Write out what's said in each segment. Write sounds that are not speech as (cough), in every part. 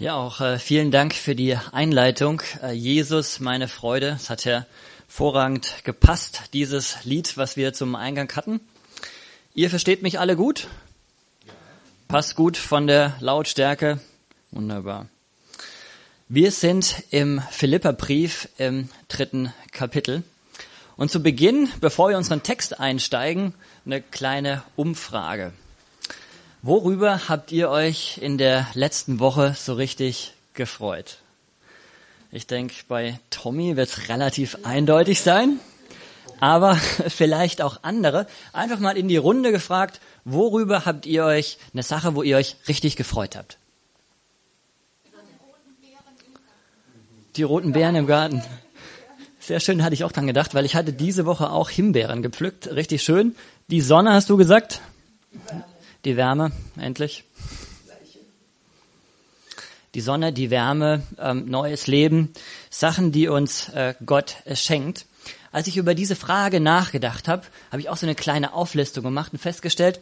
Ja, auch äh, vielen Dank für die Einleitung. Äh, Jesus, meine Freude. Es hat hervorragend gepasst, dieses Lied, was wir zum Eingang hatten. Ihr versteht mich alle gut? Passt gut von der Lautstärke. Wunderbar. Wir sind im Philipperbrief im dritten Kapitel. Und zu Beginn, bevor wir unseren Text einsteigen, eine kleine Umfrage. Worüber habt ihr euch in der letzten Woche so richtig gefreut? Ich denke, bei Tommy wird es relativ eindeutig sein, aber (laughs) vielleicht auch andere. Einfach mal in die Runde gefragt, worüber habt ihr euch eine Sache, wo ihr euch richtig gefreut habt? Die roten Beeren im Garten. Sehr schön, hatte ich auch dran gedacht, weil ich hatte diese Woche auch Himbeeren gepflückt. Richtig schön. Die Sonne, hast du gesagt? Die Wärme, endlich. Die Sonne, die Wärme, ähm, neues Leben, Sachen, die uns äh, Gott äh, schenkt. Als ich über diese Frage nachgedacht habe, habe ich auch so eine kleine Auflistung gemacht und festgestellt,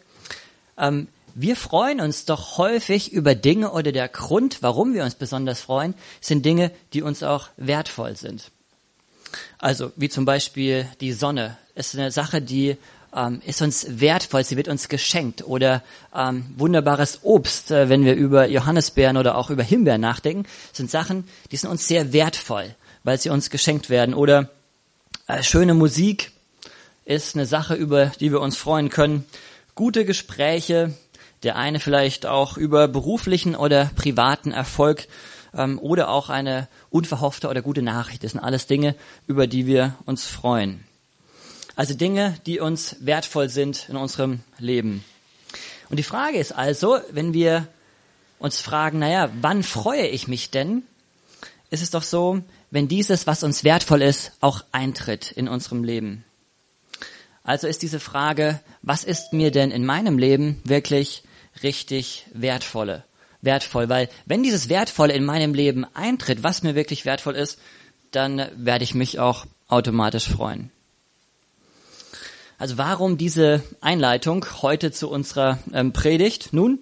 ähm, wir freuen uns doch häufig über Dinge oder der Grund, warum wir uns besonders freuen, sind Dinge, die uns auch wertvoll sind. Also wie zum Beispiel die Sonne ist eine Sache, die ähm, ist uns wertvoll, sie wird uns geschenkt. Oder ähm, wunderbares Obst, äh, wenn wir über Johannisbeeren oder auch über Himbeeren nachdenken, sind Sachen, die sind uns sehr wertvoll, weil sie uns geschenkt werden. Oder äh, schöne Musik ist eine Sache, über die wir uns freuen können. Gute Gespräche, der eine vielleicht auch über beruflichen oder privaten Erfolg ähm, oder auch eine unverhoffte oder gute Nachricht. Das sind alles Dinge, über die wir uns freuen. Also Dinge, die uns wertvoll sind in unserem Leben. Und die Frage ist also, wenn wir uns fragen, naja, wann freue ich mich denn? Ist es doch so, wenn dieses, was uns wertvoll ist, auch eintritt in unserem Leben. Also ist diese Frage, was ist mir denn in meinem Leben wirklich richtig wertvolle? Wertvoll, weil wenn dieses Wertvolle in meinem Leben eintritt, was mir wirklich wertvoll ist, dann werde ich mich auch automatisch freuen. Also warum diese Einleitung heute zu unserer ähm, Predigt? Nun,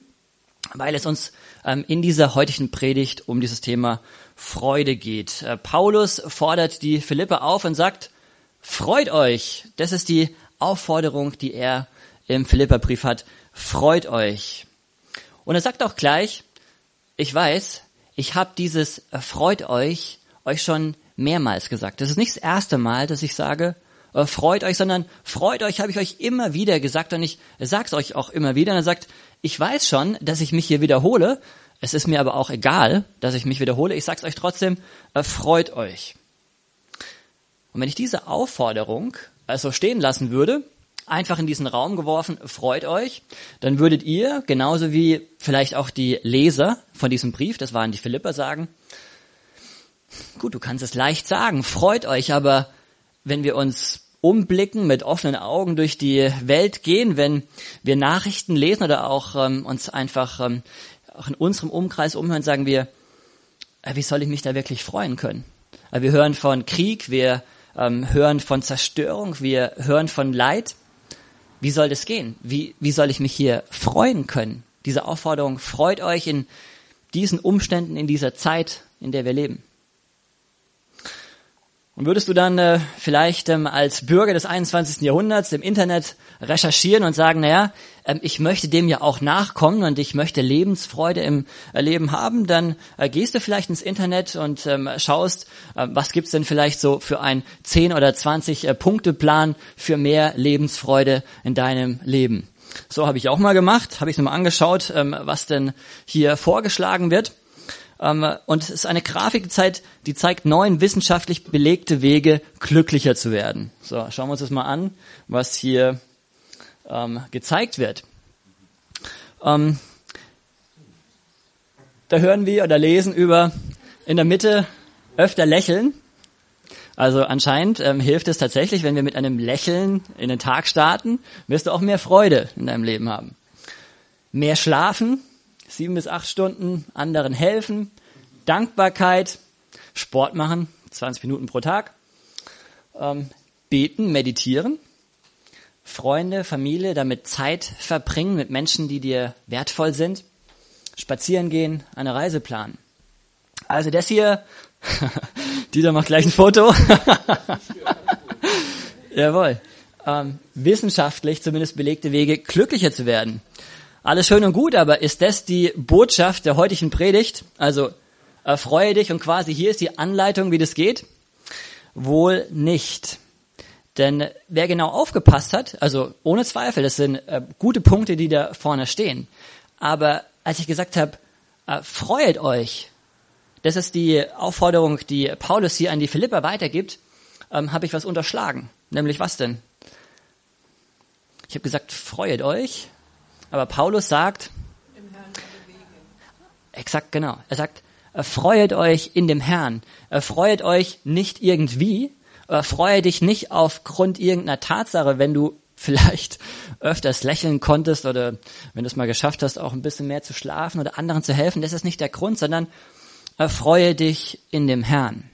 weil es uns ähm, in dieser heutigen Predigt um dieses Thema Freude geht. Äh, Paulus fordert die Philippe auf und sagt, freut euch. Das ist die Aufforderung, die er im Philipperbrief hat. Freut euch. Und er sagt auch gleich, ich weiß, ich habe dieses freut euch euch schon mehrmals gesagt. Das ist nicht das erste Mal, dass ich sage, äh, freut euch, sondern freut euch, habe ich euch immer wieder gesagt und ich sag's euch auch immer wieder. Und er sagt, ich weiß schon, dass ich mich hier wiederhole. Es ist mir aber auch egal, dass ich mich wiederhole. Ich sag's euch trotzdem, äh, freut euch. Und wenn ich diese Aufforderung also stehen lassen würde, einfach in diesen Raum geworfen, freut euch, dann würdet ihr, genauso wie vielleicht auch die Leser von diesem Brief, das waren die Philipper, sagen, gut, du kannst es leicht sagen, freut euch, aber wenn wir uns umblicken, mit offenen Augen durch die Welt gehen, wenn wir Nachrichten lesen oder auch ähm, uns einfach ähm, auch in unserem Umkreis umhören, sagen wir, äh, wie soll ich mich da wirklich freuen können? Äh, wir hören von Krieg, wir ähm, hören von Zerstörung, wir hören von Leid. Wie soll das gehen? Wie, wie soll ich mich hier freuen können? Diese Aufforderung, freut euch in diesen Umständen, in dieser Zeit, in der wir leben. Und würdest du dann äh, vielleicht ähm, als Bürger des 21. Jahrhunderts im Internet recherchieren und sagen, naja, ähm, ich möchte dem ja auch nachkommen und ich möchte Lebensfreude im äh, Leben haben, dann äh, gehst du vielleicht ins Internet und ähm, schaust, äh, was gibt's denn vielleicht so für ein 10 oder 20 äh, Punkte Plan für mehr Lebensfreude in deinem Leben. So habe ich auch mal gemacht, habe ich mir mal angeschaut, ähm, was denn hier vorgeschlagen wird. Ähm, und es ist eine Grafik, die zeigt, die zeigt neun wissenschaftlich belegte Wege, glücklicher zu werden. So, schauen wir uns das mal an, was hier ähm, gezeigt wird. Ähm, da hören wir oder lesen über in der Mitte öfter lächeln. Also anscheinend ähm, hilft es tatsächlich, wenn wir mit einem Lächeln in den Tag starten, wirst du auch mehr Freude in deinem Leben haben. Mehr schlafen, sieben bis acht Stunden anderen helfen, Dankbarkeit, Sport machen, 20 Minuten pro Tag, ähm, beten, meditieren, Freunde, Familie, damit Zeit verbringen mit Menschen, die dir wertvoll sind, spazieren gehen, eine Reise planen. Also das hier, (laughs) Dieter macht gleich ein Foto. (laughs) Jawohl. Ähm, wissenschaftlich zumindest belegte Wege, glücklicher zu werden. Alles schön und gut, aber ist das die Botschaft der heutigen Predigt? Also erfreue dich und quasi hier ist die Anleitung, wie das geht? Wohl nicht. Denn wer genau aufgepasst hat, also ohne Zweifel, das sind äh, gute Punkte, die da vorne stehen. Aber als ich gesagt habe, äh, freuet euch, das ist die Aufforderung, die Paulus hier an die Philipper weitergibt, ähm, habe ich was unterschlagen. Nämlich was denn? Ich habe gesagt, freuet euch, aber Paulus sagt, exakt genau, er sagt, erfreut euch in dem Herrn, erfreut euch nicht irgendwie, erfreue dich nicht aufgrund irgendeiner Tatsache, wenn du vielleicht öfters lächeln konntest oder wenn du es mal geschafft hast, auch ein bisschen mehr zu schlafen oder anderen zu helfen, das ist nicht der Grund, sondern erfreue dich in dem Herrn.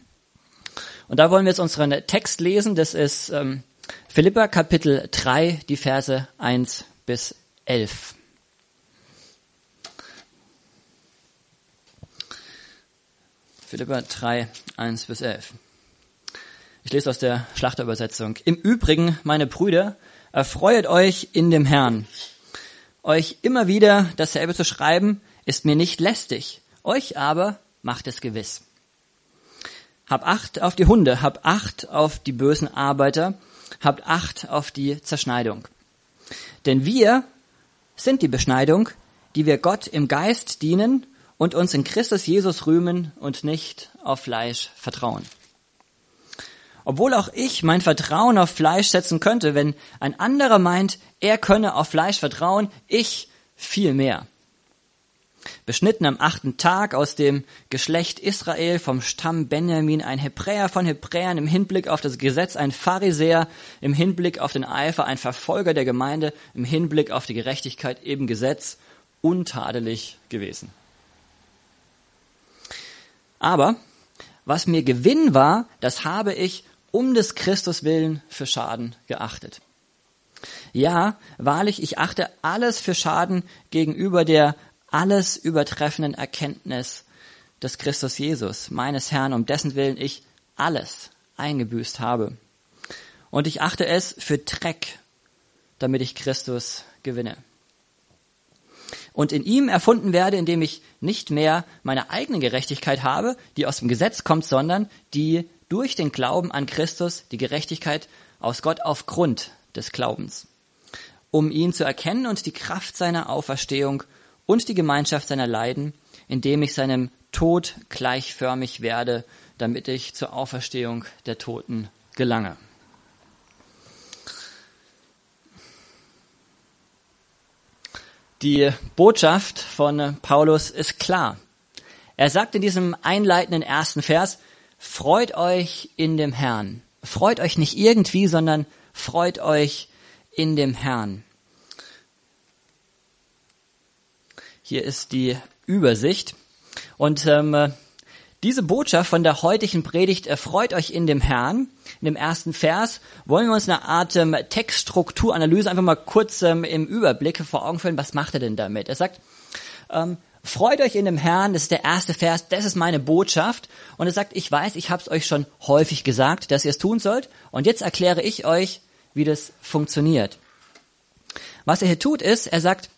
Und da wollen wir jetzt unseren Text lesen, das ist ähm, Philippa Kapitel 3, die Verse 1 bis 11. Philippa 3, 1 bis 11. Ich lese aus der Schlachterübersetzung. Im Übrigen, meine Brüder, erfreuet euch in dem Herrn. Euch immer wieder dasselbe zu schreiben, ist mir nicht lästig. Euch aber macht es gewiss. Hab Acht auf die Hunde, hab Acht auf die bösen Arbeiter, habt Acht auf die Zerschneidung. Denn wir sind die Beschneidung, die wir Gott im Geist dienen und uns in Christus Jesus rühmen und nicht auf Fleisch vertrauen. Obwohl auch ich mein Vertrauen auf Fleisch setzen könnte, wenn ein anderer meint, er könne auf Fleisch vertrauen, ich viel mehr. Beschnitten am achten Tag aus dem Geschlecht Israel vom Stamm Benjamin, ein Hebräer von Hebräern im Hinblick auf das Gesetz, ein Pharisäer im Hinblick auf den Eifer, ein Verfolger der Gemeinde im Hinblick auf die Gerechtigkeit eben Gesetz, untadelig gewesen. Aber was mir Gewinn war, das habe ich um des Christus willen für Schaden geachtet. Ja, wahrlich, ich achte alles für Schaden gegenüber der alles übertreffenden Erkenntnis des Christus Jesus, meines Herrn, um dessen Willen ich alles eingebüßt habe. Und ich achte es für Dreck, damit ich Christus gewinne. Und in ihm erfunden werde, indem ich nicht mehr meine eigene Gerechtigkeit habe, die aus dem Gesetz kommt, sondern die durch den Glauben an Christus, die Gerechtigkeit aus Gott aufgrund des Glaubens, um ihn zu erkennen und die Kraft seiner Auferstehung und die Gemeinschaft seiner Leiden, indem ich seinem Tod gleichförmig werde, damit ich zur Auferstehung der Toten gelange. Die Botschaft von Paulus ist klar. Er sagt in diesem einleitenden ersten Vers, freut euch in dem Herrn. Freut euch nicht irgendwie, sondern freut euch in dem Herrn. Hier ist die Übersicht. Und ähm, diese Botschaft von der heutigen Predigt erfreut euch in dem Herrn. In dem ersten Vers wollen wir uns eine Art ähm, Textstrukturanalyse einfach mal kurz ähm, im Überblick vor Augen führen. Was macht er denn damit? Er sagt, ähm, freut euch in dem Herrn, das ist der erste Vers, das ist meine Botschaft. Und er sagt, ich weiß, ich habe es euch schon häufig gesagt, dass ihr es tun sollt. Und jetzt erkläre ich euch, wie das funktioniert. Was er hier tut, ist, er sagt,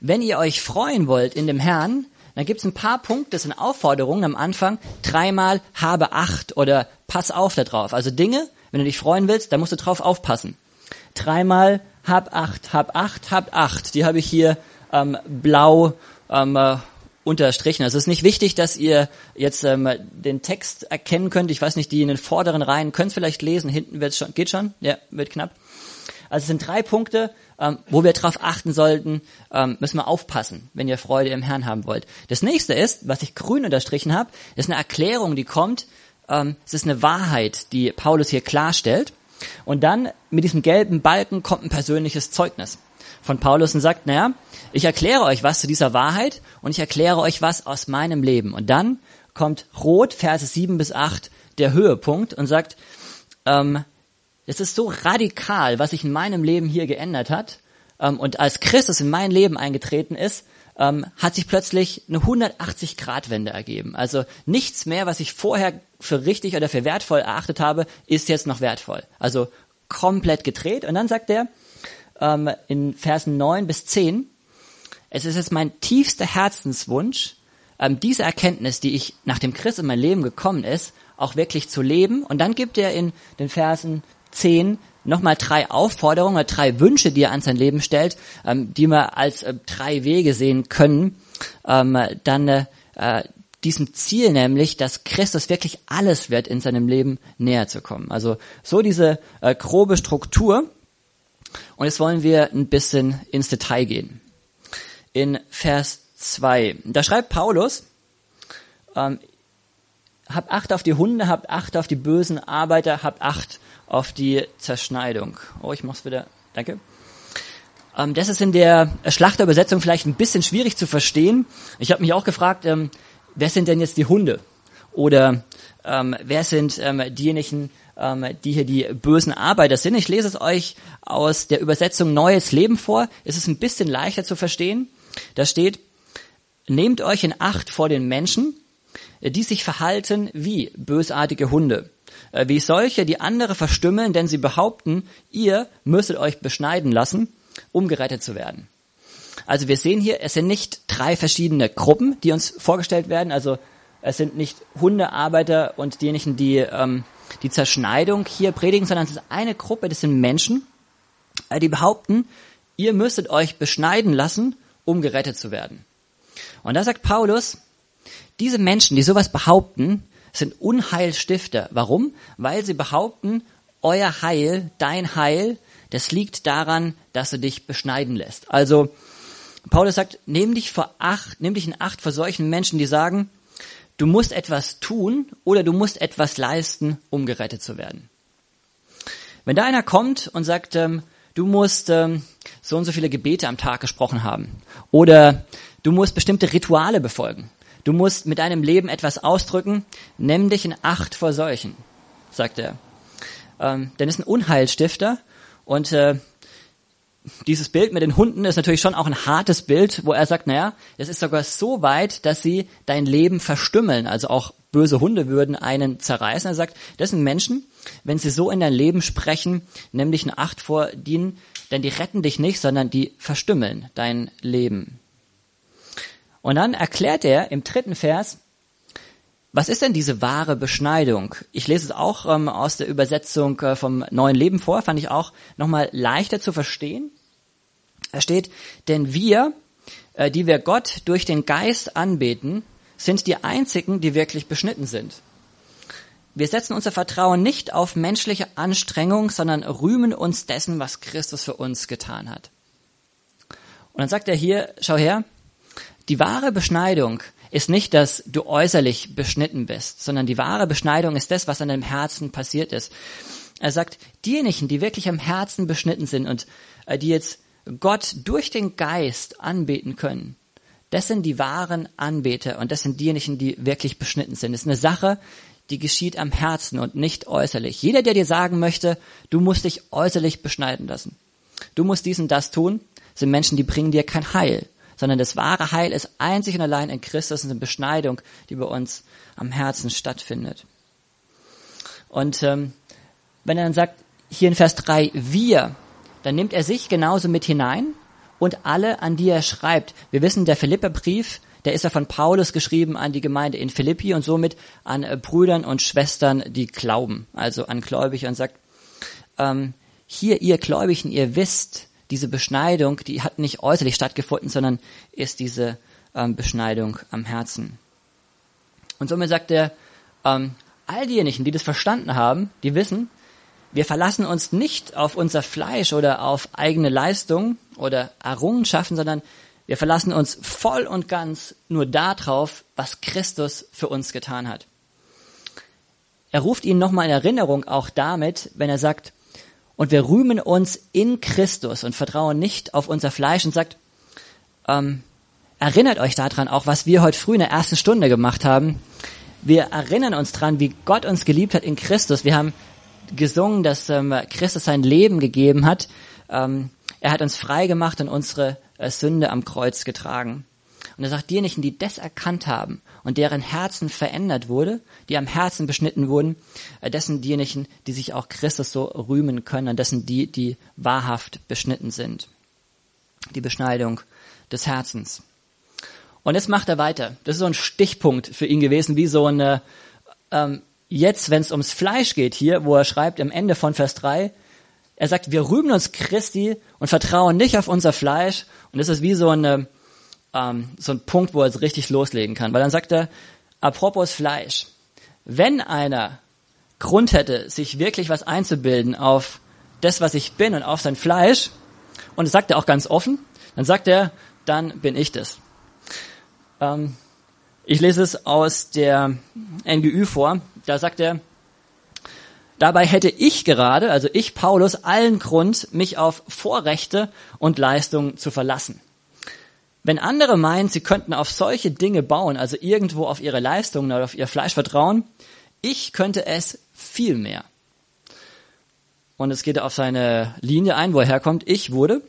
wenn ihr euch freuen wollt in dem Herrn, dann gibt es ein paar Punkte, das sind Aufforderungen am Anfang. Dreimal habe Acht oder pass auf da drauf. Also Dinge, wenn du dich freuen willst, da musst du drauf aufpassen. Dreimal hab Acht, hab Acht, hab Acht. Die habe ich hier ähm, blau ähm, äh, unterstrichen. Also es ist nicht wichtig, dass ihr jetzt ähm, den Text erkennen könnt. Ich weiß nicht, die in den vorderen Reihen können es vielleicht lesen. Hinten wird's schon, geht schon, ja, wird knapp. Also es sind drei Punkte, ähm, wo wir darauf achten sollten, ähm, müssen wir aufpassen, wenn ihr Freude im Herrn haben wollt. Das nächste ist, was ich grün unterstrichen habe, ist eine Erklärung, die kommt. Ähm, es ist eine Wahrheit, die Paulus hier klarstellt. Und dann mit diesem gelben Balken kommt ein persönliches Zeugnis von Paulus und sagt, naja, ich erkläre euch was zu dieser Wahrheit und ich erkläre euch was aus meinem Leben. Und dann kommt rot, Verse 7 bis 8, der Höhepunkt und sagt, ähm, es ist so radikal, was sich in meinem Leben hier geändert hat. Ähm, und als Christus in mein Leben eingetreten ist, ähm, hat sich plötzlich eine 180-Grad-Wende ergeben. Also nichts mehr, was ich vorher für richtig oder für wertvoll erachtet habe, ist jetzt noch wertvoll. Also komplett gedreht. Und dann sagt er ähm, in Versen 9 bis 10, es ist jetzt mein tiefster Herzenswunsch, ähm, diese Erkenntnis, die ich nach dem Christ in mein Leben gekommen ist, auch wirklich zu leben. Und dann gibt er in den Versen 10 nochmal drei Aufforderungen, drei Wünsche, die er an sein Leben stellt, ähm, die wir als äh, drei Wege sehen können, ähm, dann äh, diesem Ziel nämlich, dass Christus wirklich alles wird, in seinem Leben näher zu kommen. Also so diese äh, grobe Struktur. Und jetzt wollen wir ein bisschen ins Detail gehen. In Vers 2, da schreibt Paulus, ähm, habt Acht auf die Hunde, habt Acht auf die bösen Arbeiter, habt Acht auf die Zerschneidung. Oh, ich mach's wieder. Danke. Ähm, das ist in der Schlachterübersetzung vielleicht ein bisschen schwierig zu verstehen. Ich habe mich auch gefragt, ähm, wer sind denn jetzt die Hunde? Oder ähm, wer sind ähm, diejenigen, ähm, die hier die bösen Arbeiter sind? Ich lese es euch aus der Übersetzung Neues Leben vor. Es ist ein bisschen leichter zu verstehen. Da steht, nehmt euch in Acht vor den Menschen, die sich verhalten wie bösartige Hunde, wie solche, die andere verstümmeln, denn sie behaupten, ihr müsstet euch beschneiden lassen, um gerettet zu werden. Also wir sehen hier, es sind nicht drei verschiedene Gruppen, die uns vorgestellt werden. Also es sind nicht Hundearbeiter und diejenigen, die ähm, die Zerschneidung hier predigen, sondern es ist eine Gruppe, das sind Menschen, äh, die behaupten, ihr müsstet euch beschneiden lassen, um gerettet zu werden. Und da sagt Paulus, diese Menschen, die sowas behaupten, sind Unheilstifter. Warum? Weil sie behaupten, euer Heil, dein Heil, das liegt daran, dass du dich beschneiden lässt. Also Paulus sagt, nimm dich vor acht, nimm dich in Acht vor solchen Menschen, die sagen, du musst etwas tun oder du musst etwas leisten, um gerettet zu werden. Wenn da einer kommt und sagt, ähm, du musst ähm, so und so viele Gebete am Tag gesprochen haben oder du musst bestimmte Rituale befolgen, du musst mit deinem Leben etwas ausdrücken, nimm dich in Acht vor solchen, sagt er. Ähm, denn ist ein Unheilstifter und äh, dieses Bild mit den Hunden ist natürlich schon auch ein hartes Bild, wo er sagt, naja, es ist sogar so weit, dass sie dein Leben verstümmeln. Also auch böse Hunde würden einen zerreißen. Er sagt, das sind Menschen, wenn sie so in dein Leben sprechen, nimm dich eine Acht vor ihnen, denn die retten dich nicht, sondern die verstümmeln dein Leben. Und dann erklärt er im dritten Vers, was ist denn diese wahre Beschneidung? Ich lese es auch ähm, aus der Übersetzung äh, vom Neuen Leben vor, fand ich auch nochmal leichter zu verstehen. Da steht, denn wir, äh, die wir Gott durch den Geist anbeten, sind die einzigen, die wirklich beschnitten sind. Wir setzen unser Vertrauen nicht auf menschliche Anstrengung, sondern rühmen uns dessen, was Christus für uns getan hat. Und dann sagt er hier, schau her, die wahre Beschneidung ist nicht, dass du äußerlich beschnitten bist, sondern die wahre Beschneidung ist das, was an deinem Herzen passiert ist. Er sagt, diejenigen, die wirklich am Herzen beschnitten sind und äh, die jetzt Gott durch den Geist anbeten können, das sind die wahren Anbeter und das sind diejenigen, die wirklich beschnitten sind. Das ist eine Sache, die geschieht am Herzen und nicht äußerlich. Jeder, der dir sagen möchte, du musst dich äußerlich beschneiden lassen, du musst dies und das tun, sind Menschen, die bringen dir kein Heil, sondern das wahre Heil ist einzig und allein in Christus und eine Beschneidung, die bei uns am Herzen stattfindet. Und ähm, wenn er dann sagt, hier in Vers 3, wir, dann nimmt er sich genauso mit hinein und alle, an die er schreibt. Wir wissen, der Philipperbrief, der ist ja von Paulus geschrieben an die Gemeinde in Philippi und somit an äh, Brüdern und Schwestern, die glauben, also an Gläubige und sagt, ähm, hier ihr Gläubigen, ihr wisst, diese Beschneidung, die hat nicht äußerlich stattgefunden, sondern ist diese ähm, Beschneidung am Herzen. Und somit sagt er, ähm, all diejenigen, die das verstanden haben, die wissen, wir verlassen uns nicht auf unser Fleisch oder auf eigene Leistung oder Errungenschaften, sondern wir verlassen uns voll und ganz nur darauf, was Christus für uns getan hat. Er ruft ihnen nochmal in Erinnerung auch damit, wenn er sagt, und wir rühmen uns in Christus und vertrauen nicht auf unser Fleisch und sagt, ähm, erinnert euch daran auch, was wir heute früh in der ersten Stunde gemacht haben. Wir erinnern uns dran, wie Gott uns geliebt hat in Christus. Wir haben gesungen, dass ähm, Christus sein Leben gegeben hat. Ähm, Er hat uns frei gemacht und unsere äh, Sünde am Kreuz getragen. Und er sagt, diejenigen, die das erkannt haben und deren Herzen verändert wurde, die am Herzen beschnitten wurden, äh, dessen diejenigen, die sich auch Christus so rühmen können, und dessen die, die wahrhaft beschnitten sind. Die Beschneidung des Herzens. Und jetzt macht er weiter. Das ist so ein Stichpunkt für ihn gewesen, wie so eine, ähm, jetzt, wenn es ums Fleisch geht hier, wo er schreibt am Ende von Vers 3, er sagt, wir rühmen uns Christi und vertrauen nicht auf unser Fleisch. Und das ist wie so, eine, ähm, so ein Punkt, wo er es richtig loslegen kann. Weil dann sagt er, apropos Fleisch, wenn einer Grund hätte, sich wirklich was einzubilden auf das, was ich bin und auf sein Fleisch, und das sagt er auch ganz offen, dann sagt er, dann bin ich das. Ähm, ich lese es aus der NGÜ vor. Da sagt er, dabei hätte ich gerade, also ich Paulus, allen Grund, mich auf Vorrechte und Leistungen zu verlassen. Wenn andere meinen, sie könnten auf solche Dinge bauen, also irgendwo auf ihre Leistungen oder auf ihr Fleisch vertrauen, ich könnte es viel mehr. Und es geht auf seine Linie ein, wo er herkommt. Ich wurde,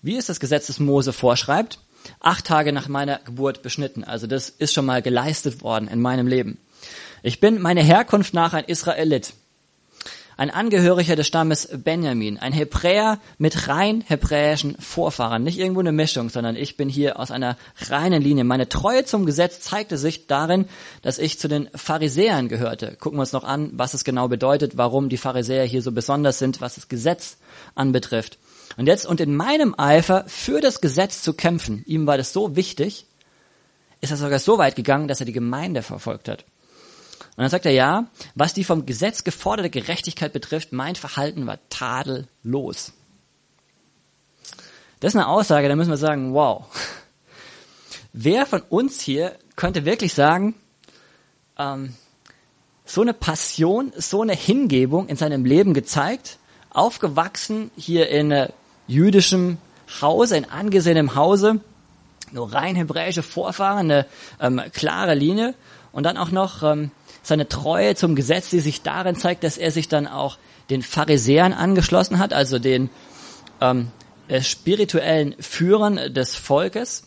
wie es das Gesetz des Mose vorschreibt, acht Tage nach meiner Geburt beschnitten. Also das ist schon mal geleistet worden in meinem Leben. Ich bin meine Herkunft nach ein Israelit, ein Angehöriger des Stammes Benjamin, ein Hebräer mit rein hebräischen Vorfahren. Nicht irgendwo eine Mischung, sondern ich bin hier aus einer reinen Linie. Meine Treue zum Gesetz zeigte sich darin, dass ich zu den Pharisäern gehörte. Gucken wir uns noch an, was es genau bedeutet, warum die Pharisäer hier so besonders sind, was das Gesetz anbetrifft. Und jetzt, und in meinem Eifer für das Gesetz zu kämpfen, ihm war das so wichtig, ist er sogar so weit gegangen, dass er die Gemeinde verfolgt hat. Und dann sagt er, ja, was die vom Gesetz geforderte Gerechtigkeit betrifft, mein Verhalten war tadellos. Das ist eine Aussage, da müssen wir sagen, wow. Wer von uns hier könnte wirklich sagen, ähm, so eine Passion, so eine Hingebung in seinem Leben gezeigt, aufgewachsen hier in äh, jüdischem Hause, in angesehenem Hause, nur rein hebräische Vorfahren, eine ähm, klare Linie und dann auch noch ähm, seine Treue zum Gesetz, die sich darin zeigt, dass er sich dann auch den Pharisäern angeschlossen hat, also den ähm, äh, spirituellen Führern des Volkes.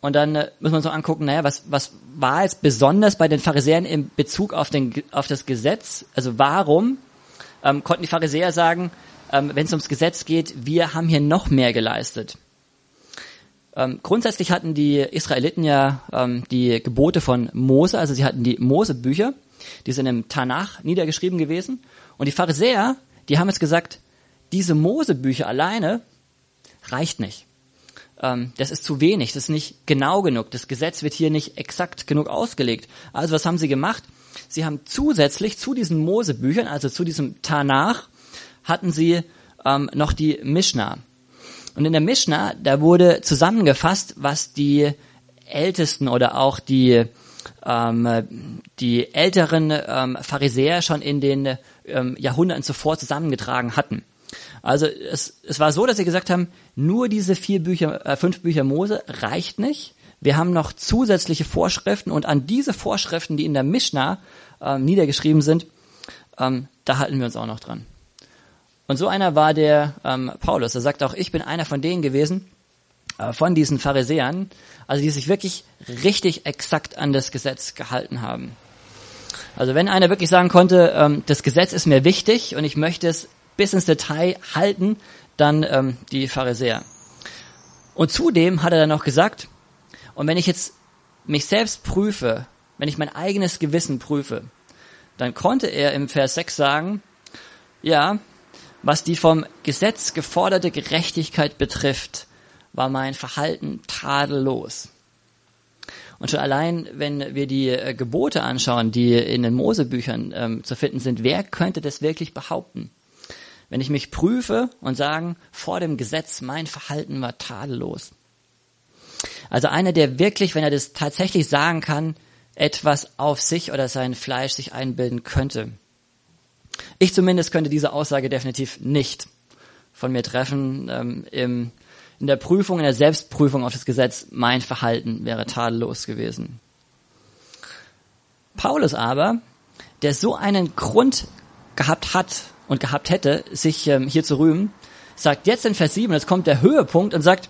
Und dann äh, muss man so angucken, naja, was, was war jetzt besonders bei den Pharisäern in Bezug auf, den, auf das Gesetz? Also warum ähm, konnten die Pharisäer sagen, ähm, wenn es ums Gesetz geht, wir haben hier noch mehr geleistet. Ähm, grundsätzlich hatten die Israeliten ja ähm, die Gebote von Mose, also sie hatten die Mosebücher, die sind im Tanach niedergeschrieben gewesen. Und die Pharisäer, die haben jetzt gesagt, diese Mosebücher alleine reicht nicht. Ähm, das ist zu wenig, das ist nicht genau genug. Das Gesetz wird hier nicht exakt genug ausgelegt. Also was haben sie gemacht? Sie haben zusätzlich zu diesen Mosebüchern, also zu diesem Tanach, hatten sie ähm, noch die Mishnah. Und in der Mishnah, da wurde zusammengefasst, was die Ältesten oder auch die, ähm, die älteren ähm, Pharisäer schon in den ähm, Jahrhunderten zuvor zusammengetragen hatten. Also es, es war so, dass sie gesagt haben, nur diese vier Bücher, äh, fünf Bücher Mose reicht nicht. Wir haben noch zusätzliche Vorschriften und an diese Vorschriften, die in der Mishnah ähm, niedergeschrieben sind, ähm, da halten wir uns auch noch dran. Und so einer war der ähm, Paulus. Er sagt auch, ich bin einer von denen gewesen, äh, von diesen Pharisäern, also die sich wirklich richtig exakt an das Gesetz gehalten haben. Also wenn einer wirklich sagen konnte, ähm, das Gesetz ist mir wichtig und ich möchte es bis ins Detail halten, dann ähm, die Pharisäer. Und zudem hat er dann noch gesagt, und wenn ich jetzt mich selbst prüfe, wenn ich mein eigenes Gewissen prüfe, dann konnte er im Vers 6 sagen, ja, was die vom Gesetz geforderte Gerechtigkeit betrifft, war mein Verhalten tadellos. Und schon allein, wenn wir die äh, Gebote anschauen, die in den Mosebüchern ähm, zu finden sind, wer könnte das wirklich behaupten? Wenn ich mich prüfe und sagen, vor dem Gesetz, mein Verhalten war tadellos. Also einer, der wirklich, wenn er das tatsächlich sagen kann, etwas auf sich oder sein Fleisch sich einbilden könnte. Ich zumindest könnte diese Aussage definitiv nicht von mir treffen. Ähm, im, in der Prüfung, in der Selbstprüfung auf das Gesetz, mein Verhalten wäre tadellos gewesen. Paulus aber, der so einen Grund gehabt hat und gehabt hätte, sich ähm, hier zu rühmen, sagt jetzt in Vers 7, jetzt kommt der Höhepunkt und sagt,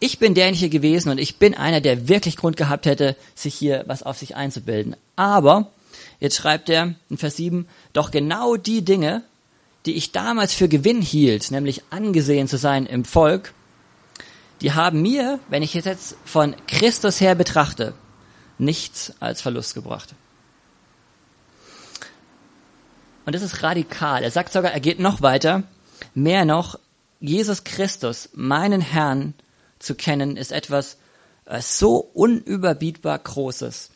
ich bin derjenige gewesen und ich bin einer, der wirklich Grund gehabt hätte, sich hier was auf sich einzubilden. Aber, jetzt schreibt er in Vers 7, doch genau die Dinge, die ich damals für Gewinn hielt, nämlich angesehen zu sein im Volk, die haben mir, wenn ich es jetzt von Christus her betrachte, nichts als Verlust gebracht. Und das ist radikal. Er sagt sogar, er geht noch weiter. Mehr noch, Jesus Christus, meinen Herrn, zu kennen, ist etwas äh, so unüberbietbar Großes,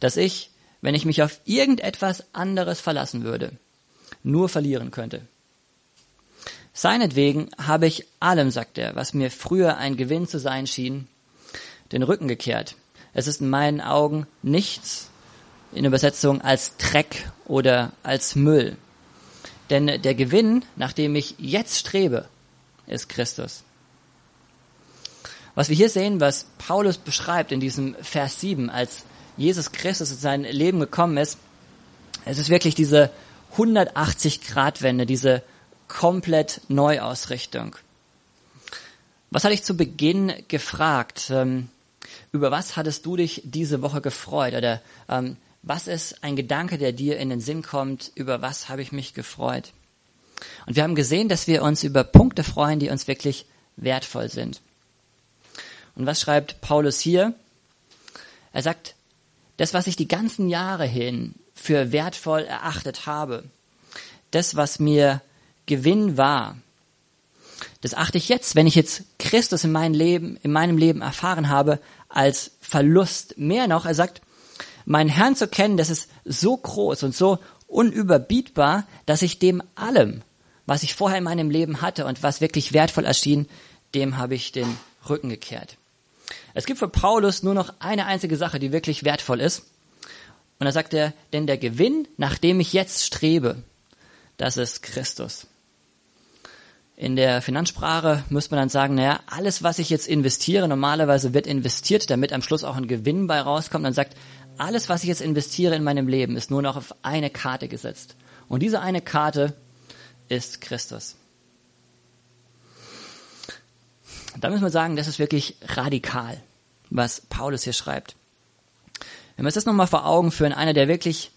dass ich, wenn ich mich auf irgendetwas anderes verlassen würde, nur verlieren könnte. Seinetwegen habe ich allem, sagt er, was mir früher ein Gewinn zu sein schien, den Rücken gekehrt. Es ist in meinen Augen nichts in Übersetzung als Dreck oder als Müll. Denn der Gewinn, nach dem ich jetzt strebe, ist Christus. Was wir hier sehen, was Paulus beschreibt in diesem Vers 7, als Jesus Christus in sein Leben gekommen ist, es ist wirklich diese 180-Grad-Wende, diese komplett Neuausrichtung. Was hatte ich zu Beginn gefragt? Ähm, über was hattest du dich diese Woche gefreut? Oder ähm, was ist ein Gedanke, der dir in den Sinn kommt? Über was habe ich mich gefreut? Und wir haben gesehen, dass wir uns über Punkte freuen, die uns wirklich wertvoll sind. Und was schreibt Paulus hier? Er sagt, das, was ich die ganzen Jahre hin für wertvoll erachtet habe, das, was mir Gewinn war, das achte ich jetzt, wenn ich jetzt Christus in meinem Leben, in meinem Leben erfahren habe, als Verlust. Mehr noch, er sagt, meinen Herrn zu kennen, das ist so groß und so unüberbietbar, dass ich dem allem, was ich vorher in meinem Leben hatte und was wirklich wertvoll erschien, dem habe ich den Rücken gekehrt. Es gibt für Paulus nur noch eine einzige Sache, die wirklich wertvoll ist. Und da sagt er, denn der Gewinn, nach dem ich jetzt strebe, das ist Christus. In der Finanzsprache muss man dann sagen, naja, alles, was ich jetzt investiere, normalerweise wird investiert, damit am Schluss auch ein Gewinn bei rauskommt. Dann sagt, alles, was ich jetzt investiere in meinem Leben, ist nur noch auf eine Karte gesetzt. Und diese eine Karte ist Christus. Da müssen wir sagen, das ist wirklich radikal, was Paulus hier schreibt. Wenn wir uns das nochmal vor Augen führen, einer, der wirklich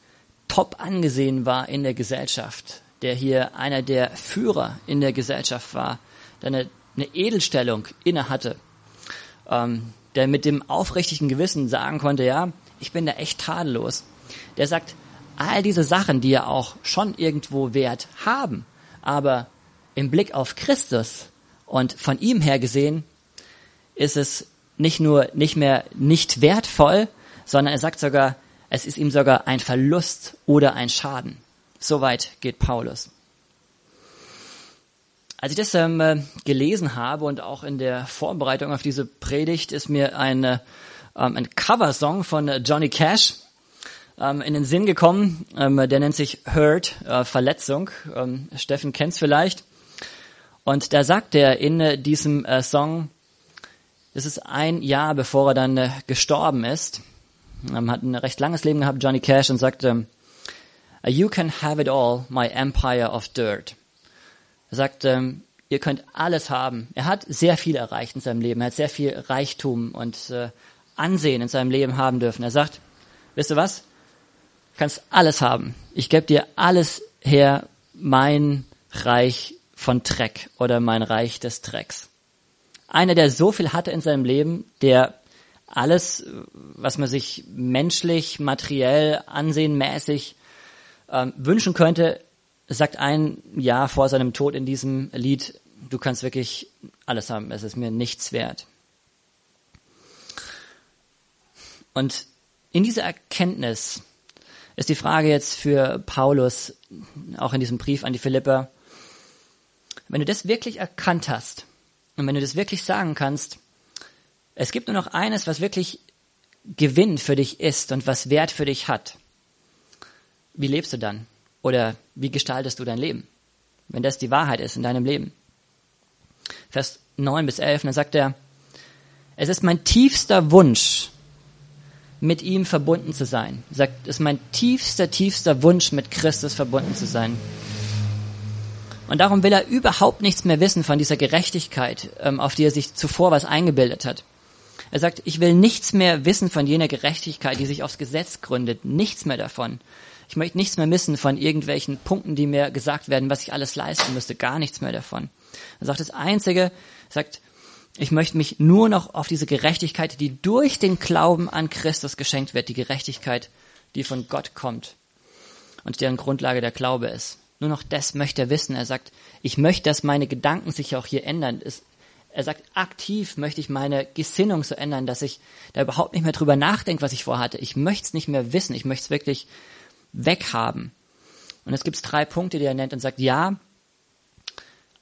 top angesehen war in der Gesellschaft, der hier einer der Führer in der Gesellschaft war, der eine, eine Edelstellung inne hatte, ähm, der mit dem aufrichtigen Gewissen sagen konnte, ja, ich bin da echt tadellos. Der sagt, all diese Sachen, die ja auch schon irgendwo Wert haben, aber im Blick auf Christus und von ihm her gesehen, ist es nicht nur nicht mehr nicht wertvoll, sondern er sagt sogar, es ist ihm sogar ein Verlust oder ein Schaden. Soweit geht Paulus. Als ich das ähm, äh, gelesen habe und auch in der Vorbereitung auf diese Predigt ist mir ein, ähm, ein Coversong von Johnny Cash ähm, in den Sinn gekommen. Ähm, der nennt sich Hurt, äh, Verletzung. Ähm, Steffen kennt's vielleicht. Und da sagt er in äh, diesem äh, Song, das ist ein Jahr bevor er dann äh, gestorben ist, hat ein recht langes Leben gehabt, Johnny Cash, und sagt, ähm, You can have it all, my empire of dirt. Er sagt, ähm, ihr könnt alles haben. Er hat sehr viel erreicht in seinem Leben. Er hat sehr viel Reichtum und Ansehen in seinem Leben haben dürfen. Er sagt, wisst ihr was? Du kannst alles haben. Ich gebe dir alles her, mein Reich von Dreck oder mein Reich des Drecks. Einer, der so viel hatte in seinem Leben, der alles, was man sich menschlich, materiell, ansehenmäßig ähm, wünschen könnte, sagt ein Jahr vor seinem Tod in diesem Lied, du kannst wirklich alles haben, es ist mir nichts wert. Und in dieser Erkenntnis ist die Frage jetzt für Paulus, auch in diesem Brief an die Philipper, wenn du das wirklich erkannt hast und wenn du das wirklich sagen kannst, es gibt nur noch eines, was wirklich Gewinn für dich ist und was Wert für dich hat, wie lebst du dann? Oder wie gestaltest du dein Leben? Wenn das die Wahrheit ist in deinem Leben. Vers 9 bis 11, dann sagt er, es ist mein tiefster Wunsch, mit ihm verbunden zu sein. Er sagt, es ist mein tiefster, tiefster Wunsch, mit Christus verbunden zu sein. Und darum will er überhaupt nichts mehr wissen von dieser Gerechtigkeit, ähm, auf die er sich zuvor was eingebildet hat. Er sagt, ich will nichts mehr wissen von jener Gerechtigkeit, die sich aufs Gesetz gründet. Nichts mehr davon. Ich möchte nichts mehr wissen von irgendwelchen Punkten, die mir gesagt werden, was ich alles leisten müsste. Gar nichts mehr davon. Er sagt, das Einzige, er sagt, ich möchte mich nur noch auf diese Gerechtigkeit, die durch den Glauben an Christus geschenkt wird, die Gerechtigkeit, die von Gott kommt und deren Grundlage der Glaube ist. Nur noch das möchte er wissen. Er sagt, ich möchte, dass meine Gedanken sich auch hier ändern. Er sagt, aktiv möchte ich meine Gesinnung so ändern, dass ich da überhaupt nicht mehr drüber nachdenke, was ich vorhatte. Ich möchte es nicht mehr wissen. Ich möchte es wirklich weghaben. Und es gibt drei Punkte, die er nennt und sagt, ja,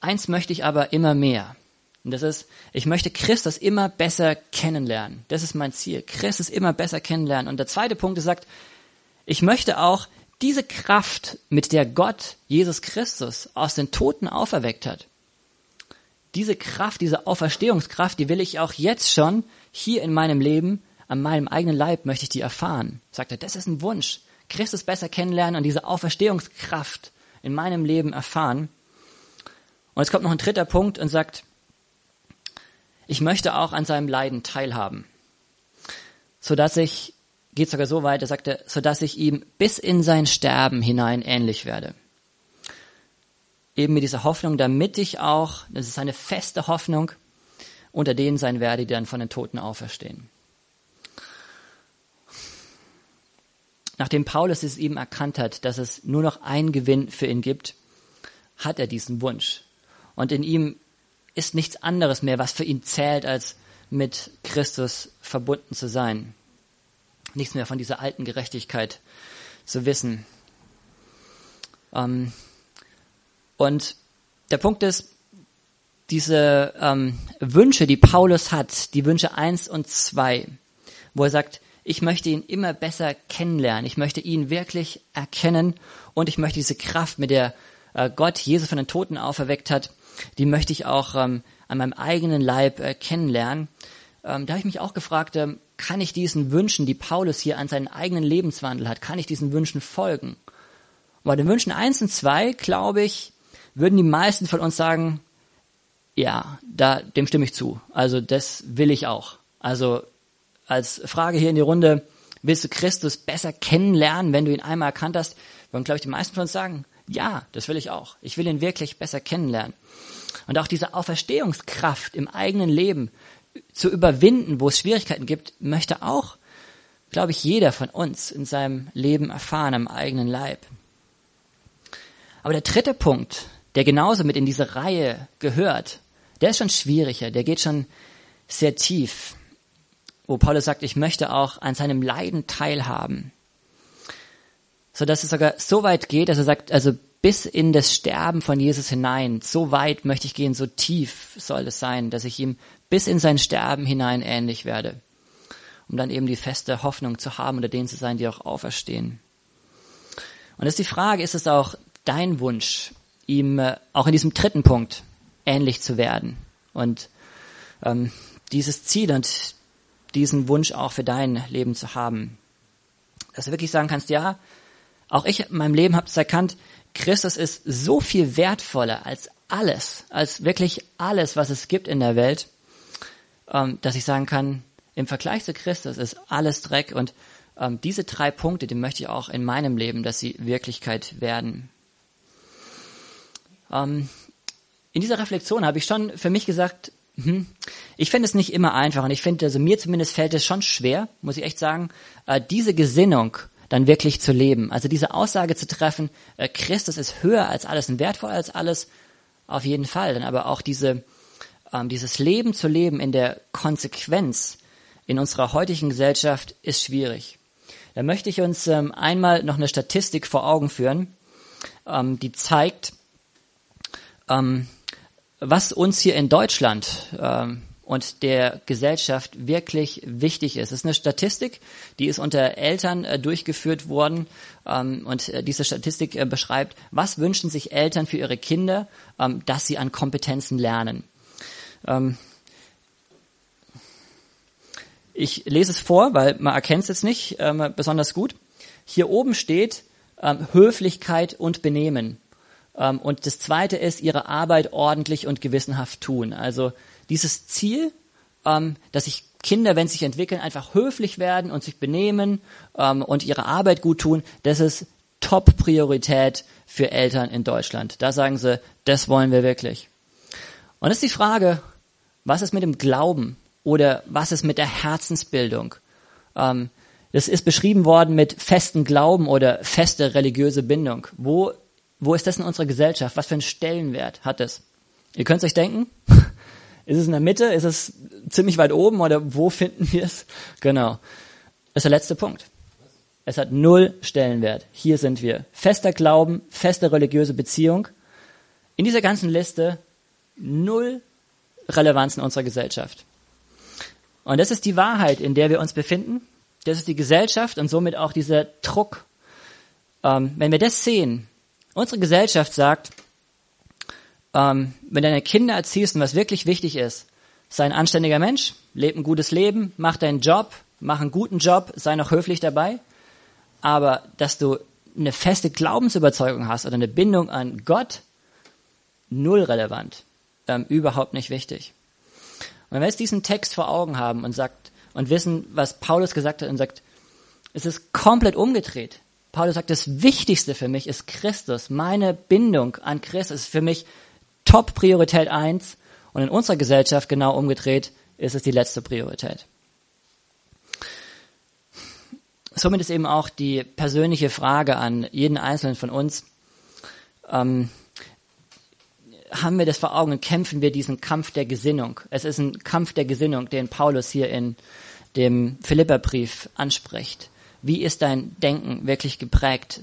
eins möchte ich aber immer mehr. Und das ist, ich möchte Christus immer besser kennenlernen. Das ist mein Ziel. Christus immer besser kennenlernen. Und der zweite Punkt ist, sagt, ich möchte auch diese Kraft, mit der Gott Jesus Christus aus den Toten auferweckt hat, diese Kraft, diese Auferstehungskraft, die will ich auch jetzt schon hier in meinem Leben, an meinem eigenen Leib möchte ich die erfahren. Sagt er, das ist ein Wunsch. Christus besser kennenlernen und diese Auferstehungskraft in meinem Leben erfahren. Und es kommt noch ein dritter Punkt und sagt, ich möchte auch an seinem Leiden teilhaben, sodass ich, geht sogar so weit, er sagte, sodass ich ihm bis in sein Sterben hinein ähnlich werde. Eben mit dieser Hoffnung, damit ich auch, das ist eine feste Hoffnung, unter denen sein werde, die dann von den Toten auferstehen. Nachdem Paulus es eben erkannt hat, dass es nur noch einen Gewinn für ihn gibt, hat er diesen Wunsch. Und in ihm ist nichts anderes mehr, was für ihn zählt, als mit Christus verbunden zu sein. Nichts mehr von dieser alten Gerechtigkeit zu wissen. Ähm, und der Punkt ist, diese ähm, Wünsche, die Paulus hat, die Wünsche eins und zwei, wo er sagt, ich möchte ihn immer besser kennenlernen, ich möchte ihn wirklich erkennen und ich möchte diese Kraft, mit der äh, Gott Jesus von den Toten auferweckt hat, die möchte ich auch ähm, an meinem eigenen Leib äh, kennenlernen. Ähm, da habe ich mich auch gefragt, ähm, kann ich diesen Wünschen, die Paulus hier an seinen eigenen Lebenswandel hat, kann ich diesen Wünschen folgen? Und bei den Wünschen eins und zwei, glaube ich, würden die meisten von uns sagen, ja, da, dem stimme ich zu. Also das will ich auch. Also als Frage hier in die Runde, willst du Christus besser kennenlernen, wenn du ihn einmal erkannt hast? Würden, glaube ich, die meisten von uns sagen, ja, das will ich auch. Ich will ihn wirklich besser kennenlernen. Und auch diese Auferstehungskraft im eigenen Leben zu überwinden, wo es Schwierigkeiten gibt, möchte auch, glaube ich, jeder von uns in seinem Leben erfahren, am eigenen Leib. Aber der dritte Punkt, der genauso mit in diese Reihe gehört, der ist schon schwieriger, der geht schon sehr tief, wo Paulus sagt, ich möchte auch an seinem Leiden teilhaben. So dass es sogar so weit geht, dass er sagt, also bis in das Sterben von Jesus hinein. So weit möchte ich gehen, so tief soll es sein, dass ich ihm bis in sein Sterben hinein ähnlich werde. Um dann eben die feste Hoffnung zu haben, unter denen zu sein, die auch auferstehen. Und das ist die Frage, ist es auch dein Wunsch, ihm äh, auch in diesem dritten Punkt ähnlich zu werden und ähm, dieses Ziel und diesen Wunsch auch für dein Leben zu haben. Dass du wirklich sagen kannst, ja, auch ich in meinem Leben habe es erkannt, Christus ist so viel wertvoller als alles, als wirklich alles, was es gibt in der Welt, ähm, dass ich sagen kann, im Vergleich zu Christus ist alles Dreck und ähm, diese drei Punkte, die möchte ich auch in meinem Leben, dass sie Wirklichkeit werden. Ähm, in dieser Reflexion habe ich schon für mich gesagt, hm, ich finde es nicht immer einfach und ich finde, also mir zumindest fällt es schon schwer, muss ich echt sagen, äh, diese Gesinnung dann wirklich zu leben. Also diese Aussage zu treffen, äh, Christus ist höher als alles und wertvoller als alles, auf jeden Fall. Dann aber auch diese, ähm, dieses Leben zu leben in der Konsequenz in unserer heutigen Gesellschaft ist schwierig. Da möchte ich uns ähm, einmal noch eine Statistik vor Augen führen, ähm, die zeigt, ähm, was uns hier in Deutschland ähm, und der Gesellschaft wirklich wichtig ist. Es ist eine Statistik, die ist unter Eltern äh, durchgeführt worden ähm, und äh, diese Statistik äh, beschreibt, was wünschen sich Eltern für ihre Kinder, ähm, dass sie an Kompetenzen lernen. Ähm, ich lese es vor, weil man erkennt es jetzt nicht ähm, besonders gut. Hier oben steht ähm, Höflichkeit und Benehmen. Ähm, und das Zweite ist, ihre Arbeit ordentlich und gewissenhaft tun. Also dieses Ziel, ähm, dass sich Kinder, wenn sie sich entwickeln, einfach höflich werden und sich benehmen ähm, und ihre Arbeit gut tun, das ist Top-Priorität für Eltern in Deutschland. Da sagen sie, das wollen wir wirklich. Und das ist die Frage, was ist mit dem Glauben oder was ist mit der Herzensbildung? Ähm, das ist beschrieben worden mit festen Glauben oder feste religiöse Bindung. Wo, wo ist das in unserer Gesellschaft? Was für einen Stellenwert hat es? Ihr könnt euch denken. (laughs) Ist es in der Mitte? Ist es ziemlich weit oben oder wo finden wir es? Genau. Das ist der letzte Punkt. Es hat null Stellenwert. Hier sind wir. Fester Glauben, feste religiöse Beziehung. In dieser ganzen Liste null Relevanz in unserer Gesellschaft. Und das ist die Wahrheit, in der wir uns befinden. Das ist die Gesellschaft und somit auch dieser Druck. Ähm, wenn wir das sehen, unsere Gesellschaft sagt, ähm, wenn deine Kinder erziehst und was wirklich wichtig ist, sei ein anständiger Mensch, lebe ein gutes Leben, mach deinen Job, mach einen guten Job, sei noch höflich dabei. Aber dass du eine feste Glaubensüberzeugung hast oder eine Bindung an Gott, null relevant, ähm, überhaupt nicht wichtig. Und wenn wir jetzt diesen Text vor Augen haben und sagt und wissen, was Paulus gesagt hat und sagt, es ist komplett umgedreht. Paulus sagt, das Wichtigste für mich ist Christus. Meine Bindung an Christus ist für mich Top Priorität eins und in unserer Gesellschaft genau umgedreht ist es die letzte Priorität. Somit ist eben auch die persönliche Frage an jeden Einzelnen von uns, ähm, haben wir das vor Augen und kämpfen wir diesen Kampf der Gesinnung. Es ist ein Kampf der Gesinnung, den Paulus hier in dem Philipperbrief anspricht. Wie ist dein Denken wirklich geprägt?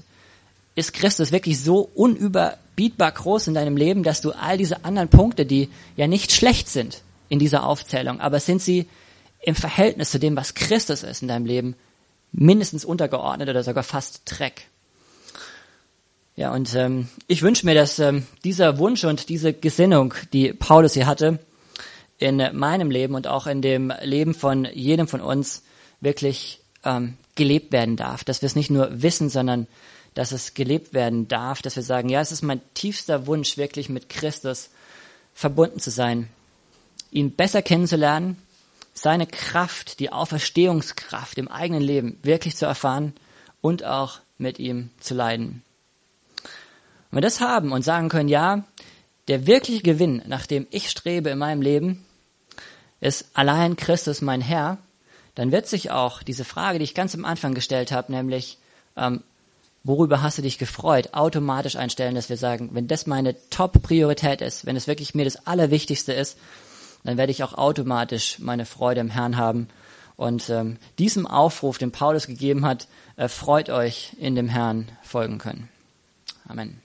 Ist Christus wirklich so unüber, bietbar groß in deinem Leben, dass du all diese anderen Punkte, die ja nicht schlecht sind in dieser Aufzählung, aber sind sie im Verhältnis zu dem, was Christus ist in deinem Leben, mindestens untergeordnet oder sogar fast Dreck. Ja, und ähm, ich wünsche mir, dass ähm, dieser Wunsch und diese Gesinnung, die Paulus hier hatte, in meinem Leben und auch in dem Leben von jedem von uns wirklich ähm, gelebt werden darf. Dass wir es nicht nur wissen, sondern dass es gelebt werden darf, dass wir sagen, ja, es ist mein tiefster Wunsch, wirklich mit Christus verbunden zu sein, ihn besser kennenzulernen, seine Kraft, die Auferstehungskraft im eigenen Leben wirklich zu erfahren und auch mit ihm zu leiden. Wenn wir das haben und sagen können, ja, der wirkliche Gewinn, nach dem ich strebe in meinem Leben, ist allein Christus mein Herr, dann wird sich auch diese Frage, die ich ganz am Anfang gestellt habe, nämlich, ähm, worüber hast du dich gefreut, automatisch einstellen, dass wir sagen, wenn das meine Top-Priorität ist, wenn es wirklich mir das Allerwichtigste ist, dann werde ich auch automatisch meine Freude im Herrn haben. Und ähm, diesem Aufruf, den Paulus gegeben hat, äh, freut euch in dem Herrn folgen können. Amen.